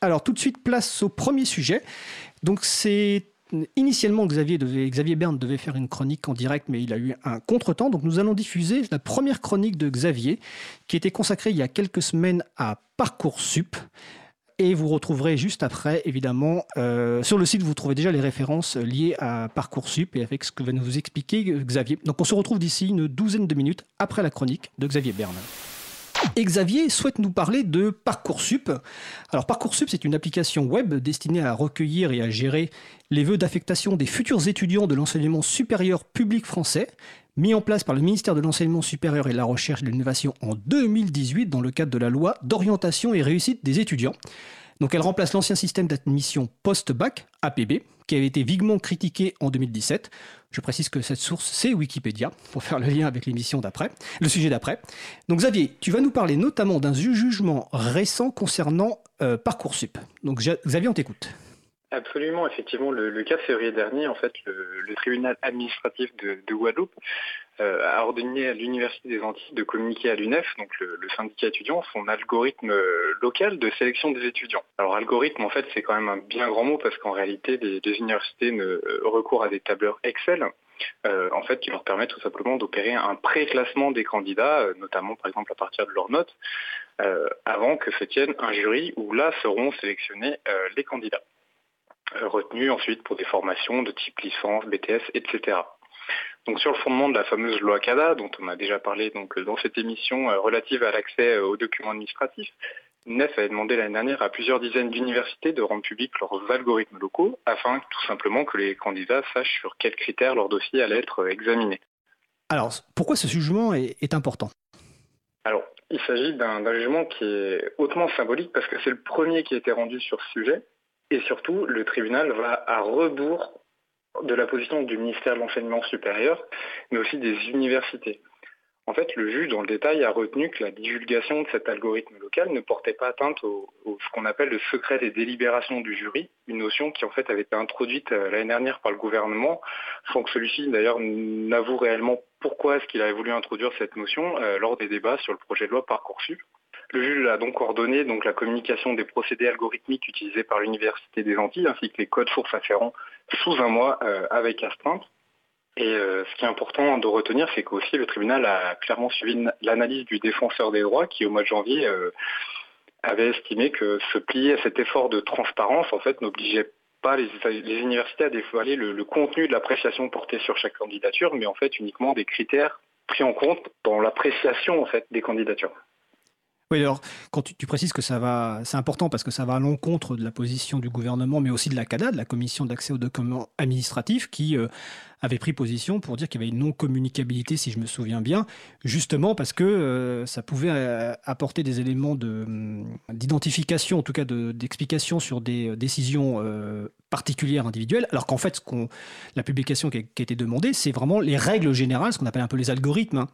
Alors tout de suite, place au premier sujet. Donc c'est Initialement, Xavier, devait, Xavier Berne devait faire une chronique en direct, mais il a eu un contretemps. Donc, nous allons diffuser la première chronique de Xavier, qui était consacrée il y a quelques semaines à Parcoursup. Et vous retrouverez juste après, évidemment, euh, sur le site, vous trouvez déjà les références liées à Parcoursup et avec ce que va nous expliquer Xavier. Donc, on se retrouve d'ici une douzaine de minutes après la chronique de Xavier Berne. Xavier souhaite nous parler de Parcoursup. Alors Parcoursup, c'est une application web destinée à recueillir et à gérer les vœux d'affectation des futurs étudiants de l'enseignement supérieur public français, mis en place par le ministère de l'Enseignement supérieur et de la Recherche et de l'Innovation en 2018 dans le cadre de la loi d'orientation et réussite des étudiants. Donc elle remplace l'ancien système d'admission post-bac, APB, qui avait été viguement critiqué en 2017. Je précise que cette source, c'est Wikipédia, pour faire le lien avec l'émission d'après, le sujet d'après. Donc Xavier, tu vas nous parler notamment d'un jugement récent concernant euh, Parcoursup. Donc Xavier, on t'écoute. Absolument, effectivement, le, 4 février dernier, en fait, le, tribunal administratif de, de Guadeloupe a ordonné à l'Université des Antilles de communiquer à l'UNEF, donc le, syndicat étudiant, son algorithme euh, local de sélection des étudiants. Alors algorithme, en fait, c'est quand même un bien grand mot parce qu'en réalité, les, universités ne euh, recourent à des tableurs Excel. en fait, qui leur permettent tout simplement d'opérer un pré-classement des candidats, notamment par exemple à partir de leurs notes, avant que se tienne un jury où là seront sélectionnés les candidats. Euh, retenus ensuite pour des formations de type licence, BTS, etc. Donc sur le fondement de la fameuse loi CADA, dont on a déjà parlé donc, dans cette émission euh, relative à l'accès euh, aux documents administratifs, NEF avait demandé l'année dernière à plusieurs dizaines d'universités de rendre publics leurs algorithmes locaux afin tout simplement que les candidats sachent sur quels critères leur dossier allait être examiné. Alors, pourquoi ce jugement est, important? Alors, il s'agit d'un jugement qui est hautement symbolique parce que c'est le premier qui a été rendu sur ce sujet et surtout, le tribunal va à rebours de la position du ministère de l'Enseignement supérieur, mais aussi des universités. En fait, le juge, dans le détail, a retenu que la divulgation de cet algorithme local ne portait pas atteinte au, ce qu'on appelle le secret des délibérations du jury, une notion qui en fait avait été introduite euh, l'année dernière par le gouvernement, sans que celui-ci d'ailleurs n'avoue réellement pourquoi est-ce qu'il avait voulu introduire cette notion euh, lors des débats sur le projet de loi Parcoursup. Le juge a donc ordonné la communication des procédés algorithmiques utilisés par l'Université des Antilles ainsi que les codes sources afférents sous un mois euh, avec astreinte. Et euh, ce qui est important de retenir, c'est qu'aussi le tribunal a clairement suivi l'analyse du défenseur des droits qui, au mois de janvier, euh, avait estimé que se plier à cet effort de transparence, en fait, n'obligeait pas les, universités à dévoiler le, le contenu de l'appréciation portée sur chaque candidature, mais en fait uniquement des critères pris en compte dans l'appréciation en fait des candidatures. Oui, alors, quand tu, précises que ça va, c'est important parce que ça va à l'encontre de la position du gouvernement, mais aussi de la CADA, de la Commission d'accès aux documents administratifs, qui euh, avait pris position pour dire qu'il y avait une non-communicabilité, si je me souviens bien, justement parce que euh, ça pouvait euh, apporter des éléments de, d'identification, en tout cas d'explication sur des décisions particulières individuelles, alors qu'en fait, la publication qui a, qui a été demandée, c'est vraiment les règles générales, ce qu'on appelle un peu les algorithmes. Hein,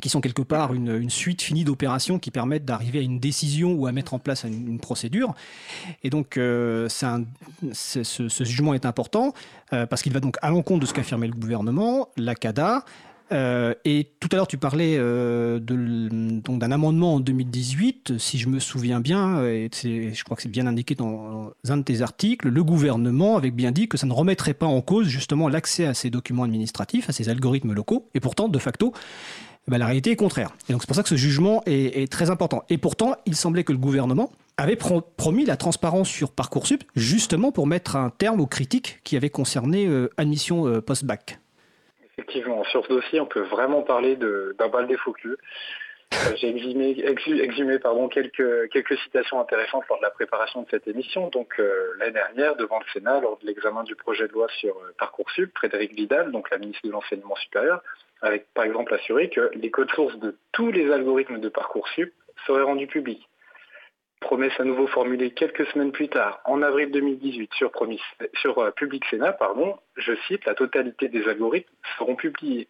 qui sont quelque part une, suite finie d'opérations qui permettent d'arriver à une décision ou à mettre en place une, procédure. Et donc, euh, ce, jugement est important euh, parce qu'il va donc à l'encontre de ce qu'affirmait le gouvernement, la CADA. Euh, et tout à l'heure, tu parlais d'un amendement en 2018, si je me souviens bien, et je crois que c'est bien indiqué dans un de tes articles, le gouvernement avait bien dit que ça ne remettrait pas en cause justement l'accès à ces documents administratifs, à ces algorithmes locaux. Et pourtant, de facto, ben, la réalité est contraire. Et donc c'est pour ça que ce jugement est, très important. Et pourtant, il semblait que le gouvernement avait promis la transparence sur Parcoursup, justement pour mettre un terme aux critiques qui avaient concerné euh, admission euh, post-bac. Effectivement, sur ce dossier, on peut vraiment parler d'un bal des faux euh, J'ai exhumé, quelques citations intéressantes lors de la préparation de cette émission. Donc l'année dernière, devant le Sénat, lors de l'examen du projet de loi sur Parcoursup, Frédéric Vidal, donc la ministre de l'Enseignement supérieur, avec par exemple assuré que les codes sources de tous les algorithmes de Parcoursup seraient rendus publics. Promesse à nouveau formulée quelques semaines plus tard, en avril 2018, sur, sur euh, Public Sénat, pardon, je cite, la totalité des algorithmes seront publiés.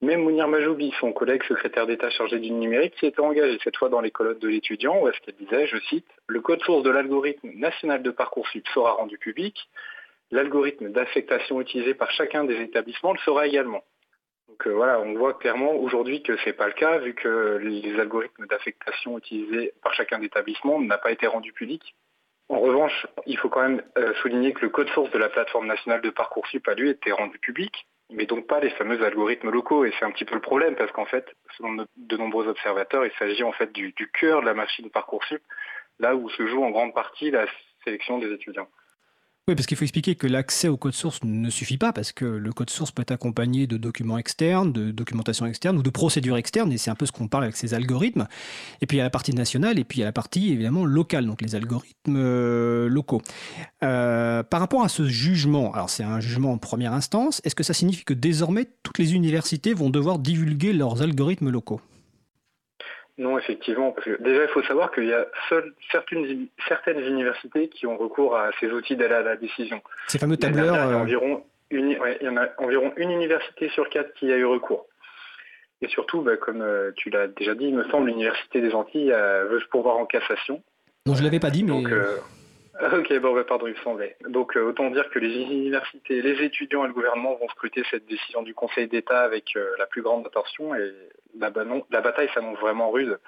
Même Mounir Majoubi, son collègue secrétaire d'État chargé du numérique, s'y était engagé cette fois dans les colonnes de l'étudiant, où est-ce qu'elle disait, je cite, le code source de l'algorithme national de Parcoursup sera rendu public, l'algorithme d'affectation utilisé par chacun des établissements le sera également. Donc euh, voilà, on voit clairement aujourd'hui que ce n'est pas le cas, vu que les algorithmes d'affectation utilisés par chacun d'établissement n'ont pas été rendus publics. En revanche, il faut quand même euh, souligner que le code source de la plateforme nationale de Parcoursup a lui été rendu public, mais donc pas les fameux algorithmes locaux. Et c'est un petit peu le problème parce qu'en fait, selon de nombreux observateurs, il s'agit en fait du cœur de la machine Parcoursup, là où se joue en grande partie la sélection des étudiants. Oui, parce qu'il faut expliquer que l'accès au code source ne suffit pas, parce que le code source peut être accompagné de documents externes, de documentation externe ou de procédures externes, et c'est un peu ce qu'on parle avec ces algorithmes. Et puis il y a la partie nationale, et puis il y a la partie évidemment locale, donc les algorithmes euh, locaux. Euh, par rapport à ce jugement, alors c'est un jugement en première instance, est-ce que ça signifie que désormais toutes les universités vont devoir divulguer leurs algorithmes locaux? Non, effectivement, parce que déjà il faut savoir qu'il y a seules certaines, certaines universités qui ont recours à ces outils d'aide à la décision. Ces fameux tableurs. Il y, a environ une, il y en a environ une université sur quatre qui a eu recours. Et surtout, bah, comme euh, tu l'as déjà dit, il me semble l'université des Antilles euh, veut se pourvoir en cassation. Non, je l'avais pas dit, mais. Donc, euh, ok, bon, bah, pardon, il me semblait. Donc autant dire que les universités, les étudiants et le gouvernement vont scruter cette décision du Conseil d'État avec la plus grande attention et la, bataille s'annonce vraiment rude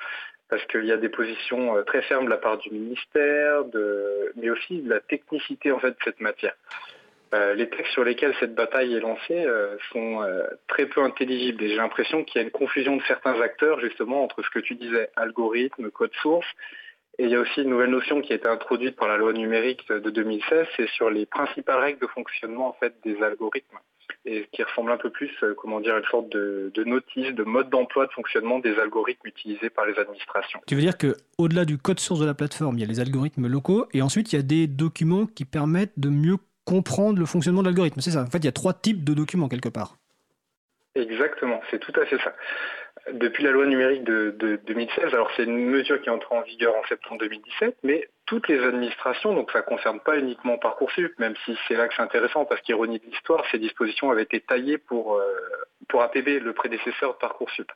parce qu'il y a des positions euh, très fermes de la part du ministère, mais aussi de la technicité en fait de cette matière. Euh, les textes sur lesquels cette bataille est lancée euh, sont très peu intelligibles et j'ai l'impression qu'il y a une confusion de certains acteurs justement entre ce que tu disais, algorithme, code source, et il y a aussi une nouvelle notion qui a été introduite par la loi numérique de 2016, c'est sur les principales règles de fonctionnement en fait des algorithmes et qui ressemble un peu plus, euh, comment dire, à une sorte de, notice, de mode d'emploi, de fonctionnement des algorithmes utilisés par les administrations. Tu veux dire que au-delà du code source de la plateforme, il y a les algorithmes locaux, et ensuite il y a des documents qui permettent de mieux comprendre le fonctionnement de l'algorithme. C'est ça. En fait, il y a trois types de documents quelque part. Exactement, c'est tout à fait ça. Depuis la loi numérique de, 2016, alors c'est une mesure qui est entrée en vigueur en septembre 2017, mais toutes les administrations, donc ça ne concerne pas uniquement Parcoursup, même si c'est là que c'est intéressant, parce qu'ironie de l'histoire, ces dispositions avaient été taillées pour, euh, APB, le prédécesseur de Parcoursup.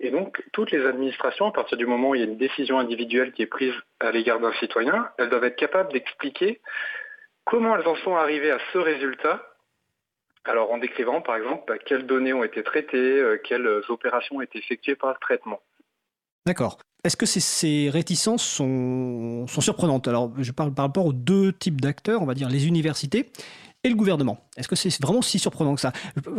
Et donc, toutes les administrations, à partir du moment où il y a une décision individuelle qui est prise à l'égard d'un citoyen, elles doivent être capables d'expliquer comment elles en sont arrivées à ce résultat alors en décrivant par exemple bah, quelles données ont été traitées, euh, quelles opérations ont été effectuées par le traitement. D'accord. Est-ce que ces, réticences sont, surprenantes? Alors je parle par rapport aux deux types d'acteurs, on va dire les universités et le gouvernement. Est-ce que c'est vraiment si surprenant que ça?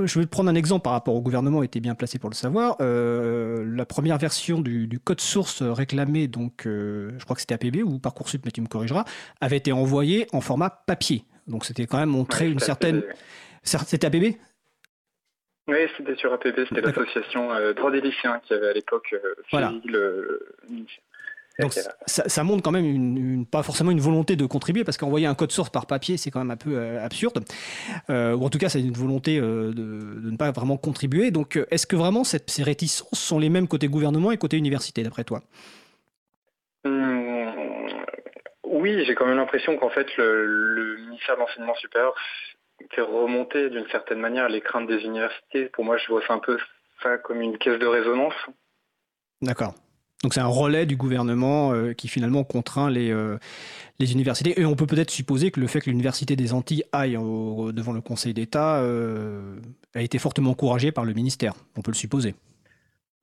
Je vais prendre un exemple par rapport au gouvernement, était bien placé pour le savoir. Euh, la première version du, code source réclamé, donc euh, je crois que c'était APB ou Parcoursup, mais tu me corrigeras, avait été envoyé en format papier. Donc c'était quand même montré une certaine... C'était APB oui, c'était sur APB, c'était l'association euh, Droits des lycéens qui avait à l'époque euh, le, donc ça, montre quand même une, pas forcément une volonté de contribuer, parce qu'envoyer un code source par papier, c'est quand même un peu euh, absurde. ou en tout cas, c'est une volonté de, ne pas vraiment contribuer. Donc est-ce que vraiment ces réticences sont les mêmes côté gouvernement et côté université, d'après toi? Hum, Oui, j'ai quand même l'impression qu'en fait, le, le ministère de l'Enseignement supérieur fait remonter d'une certaine manière les craintes des universités. Pour moi, je vois ça un peu ça comme une caisse de résonance. D'accord. Donc c'est un relais du gouvernement euh, qui finalement contraint les, euh, les universités. Et on peut peut-être supposer que le fait que l'Université des Antilles aille devant le Conseil d'État euh, a été fortement encouragé par le ministère. On peut le supposer.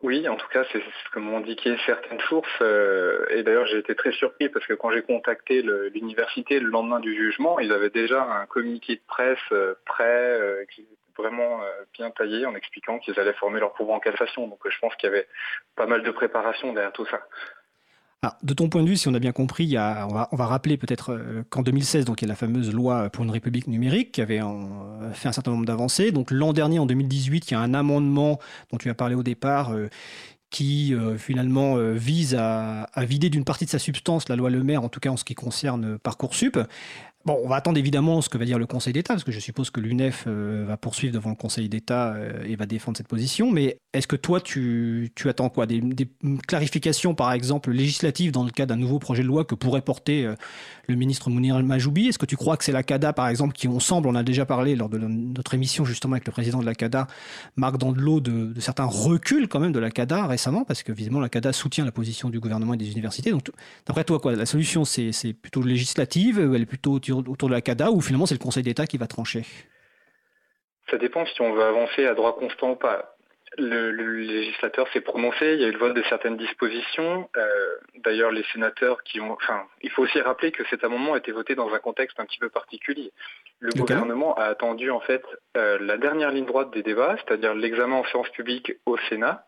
Oui, en tout cas, c'est ce que m'ont indiqué certaines sources. Euh, et d'ailleurs, j'ai été très surpris parce que quand j'ai contacté l'université le, lendemain du jugement, ils avaient déjà un communiqué de presse euh, prêt, euh, qui était vraiment bien taillé, en expliquant qu'ils allaient former leur pouvoir en cassation. Donc je pense qu'il y avait pas mal de préparation derrière tout ça de ton point de vue, si on a bien compris, on, va, rappeler peut-être euh, qu'en 2016, donc, il y a la fameuse loi pour une république numérique qui avait fait un certain nombre d'avancées. Donc l'an dernier, en 2018, il y a un amendement dont tu as parlé au départ. Euh, qui euh, finalement vise à vider d'une partie de sa substance la loi Le Maire, en tout cas en ce qui concerne Parcoursup. Bon, on va attendre évidemment ce que va dire le Conseil d'État, parce que je suppose que l'UNEF euh, va poursuivre devant le Conseil d'État euh, et va défendre cette position. Mais est-ce que toi, tu, attends quoi? Des, clarifications, par exemple, législatives dans le cas d'un nouveau projet de loi que pourrait porter euh, le ministre Mounir Majoubi Est-ce que tu crois que c'est la CADA, par exemple, qui, on semble, on a déjà parlé lors de notre émission justement avec le président de la CADA, Marc Dandelot, de, de certains reculs quand même de la CADA récemment, parce que visiblement la CADA soutient la position du gouvernement et des universités. Donc, d'après toi, quoi, la solution, c'est plutôt législative, elle est plutôt autour de la CADA ou finalement c'est le Conseil d'État qui va trancher? Ça dépend si on veut avancer à droit constant ou pas. le, législateur s'est prononcé, il y a eu le vote de certaines dispositions. Euh, d'ailleurs, les sénateurs qui ont... Enfin, il faut aussi rappeler que cet amendement a été voté dans un contexte un petit peu particulier. Le gouvernement a attendu en fait euh, la dernière ligne droite des débats, c'est-à-dire l'examen en séance publique au Sénat,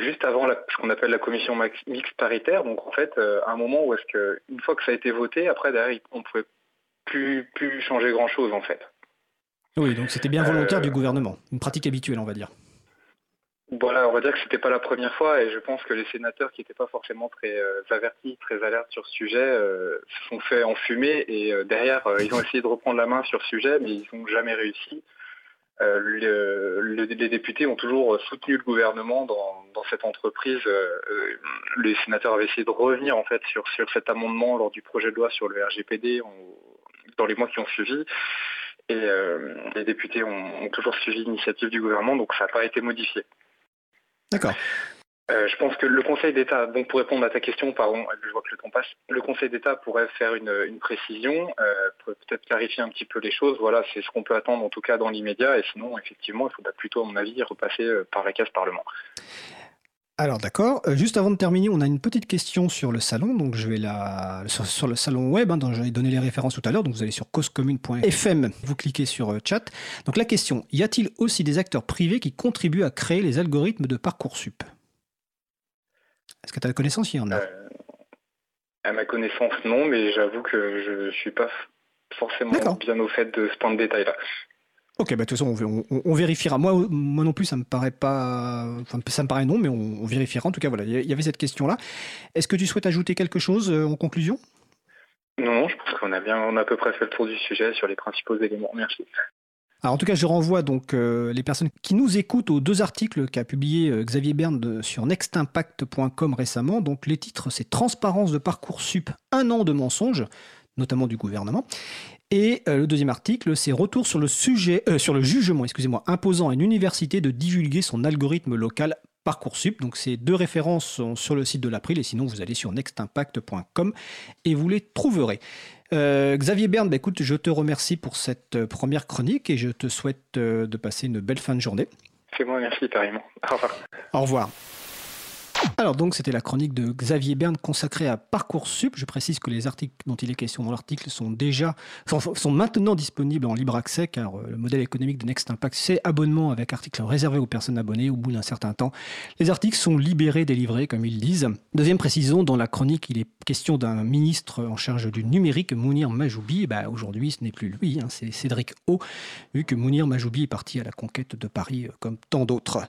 juste avant ce qu'on appelle la commission mixte paritaire. Donc en fait, un moment où est-ce que, une fois que ça a été voté, après derrière, on ne pouvait plus, plus changer grand-chose en fait. Oui, donc c'était bien volontaire du gouvernement, une pratique habituelle, on va dire. Voilà, on va dire que c'était pas la première fois et je pense que les sénateurs qui n'étaient pas forcément très euh, avertis, très alertes sur ce sujet, euh, se sont fait enfumer et euh, derrière ils ont essayé de reprendre la main sur ce sujet, mais ils n'ont jamais réussi. Les députés ont toujours soutenu le gouvernement dans, cette entreprise. les sénateurs avaient essayé de revenir en fait sur, sur cet amendement lors du projet de loi sur le RGPD dans les mois qui ont suivi. Et les députés ont, ont toujours suivi l'initiative du gouvernement, donc ça n'a pas été modifié. D'accord. Euh, je pense que le Conseil d'État, bon, pour répondre à ta question, pardon, je vois que le temps passe, le Conseil d'État pourrait faire une, précision, euh, peut-être clarifier un petit peu les choses. Voilà, c'est ce qu'on peut attendre en tout cas dans l'immédiat. Et sinon, effectivement, il faudra plutôt, à mon avis, repasser euh, par la case Parlement. Alors d'accord. juste avant de terminer, on a une petite question sur le salon. Donc je vais la sur, le salon web hein, dont j'avais donné les références tout à l'heure. Donc vous allez sur causecommune.fm, vous cliquez sur chat. Donc la question y a-t-il aussi des acteurs privés qui contribuent à créer les algorithmes de parcoursup? Est-ce que tu as la connaissance Il y en a euh, À ma connaissance, non, mais j'avoue que je ne suis pas forcément bien au fait de ce point de détail-là. Ok, bah, de toute façon, on, vérifiera. Moi, moi non plus, ça me paraît pas. Enfin, ça me paraît non, mais on, vérifiera. En tout cas, voilà, il y avait cette question-là. Est-ce que tu souhaites ajouter quelque chose euh, en conclusion? Non, je pense qu'on a bien, on a à peu près fait le tour du sujet sur les principaux éléments. Merci. Alors en tout cas, je renvoie donc euh, les personnes qui nous écoutent aux deux articles qu'a publié euh, Xavier Berne sur nextimpact.com récemment. Donc les titres, c'est Transparence de Parcoursup, un an de mensonges, notamment du gouvernement. Et euh, le deuxième article, c'est Retour sur le sujet, sur le jugement, excusez-moi, imposant à une université de divulguer son algorithme local Parcoursup. Donc ces deux références sont sur le site de l'April et sinon vous allez sur nextimpact.com et vous les trouverez. Euh, Xavier Berne, bah, écoute, je te remercie pour cette euh, première chronique et je te souhaite euh, de passer une belle fin de journée. C'est moi, merci, pareillement. Au revoir. Au revoir. Alors donc c'était la chronique de Xavier Berne consacrée à Parcoursup. Je précise que les articles dont il est question dans l'article sont déjà sont, maintenant disponibles en libre accès car euh, le modèle économique de Next Impact c'est abonnement avec articles réservés aux personnes abonnées au bout d'un certain temps. Les articles sont libérés, délivrés comme ils disent. Deuxième précision, dans la chronique il est question d'un ministre en charge du numérique, Mounir Majoubi. Bah, aujourd'hui ce n'est plus lui, hein, c'est Cédric O, vu que Mounir Majoubi est parti à la conquête de Paris euh, comme tant d'autres.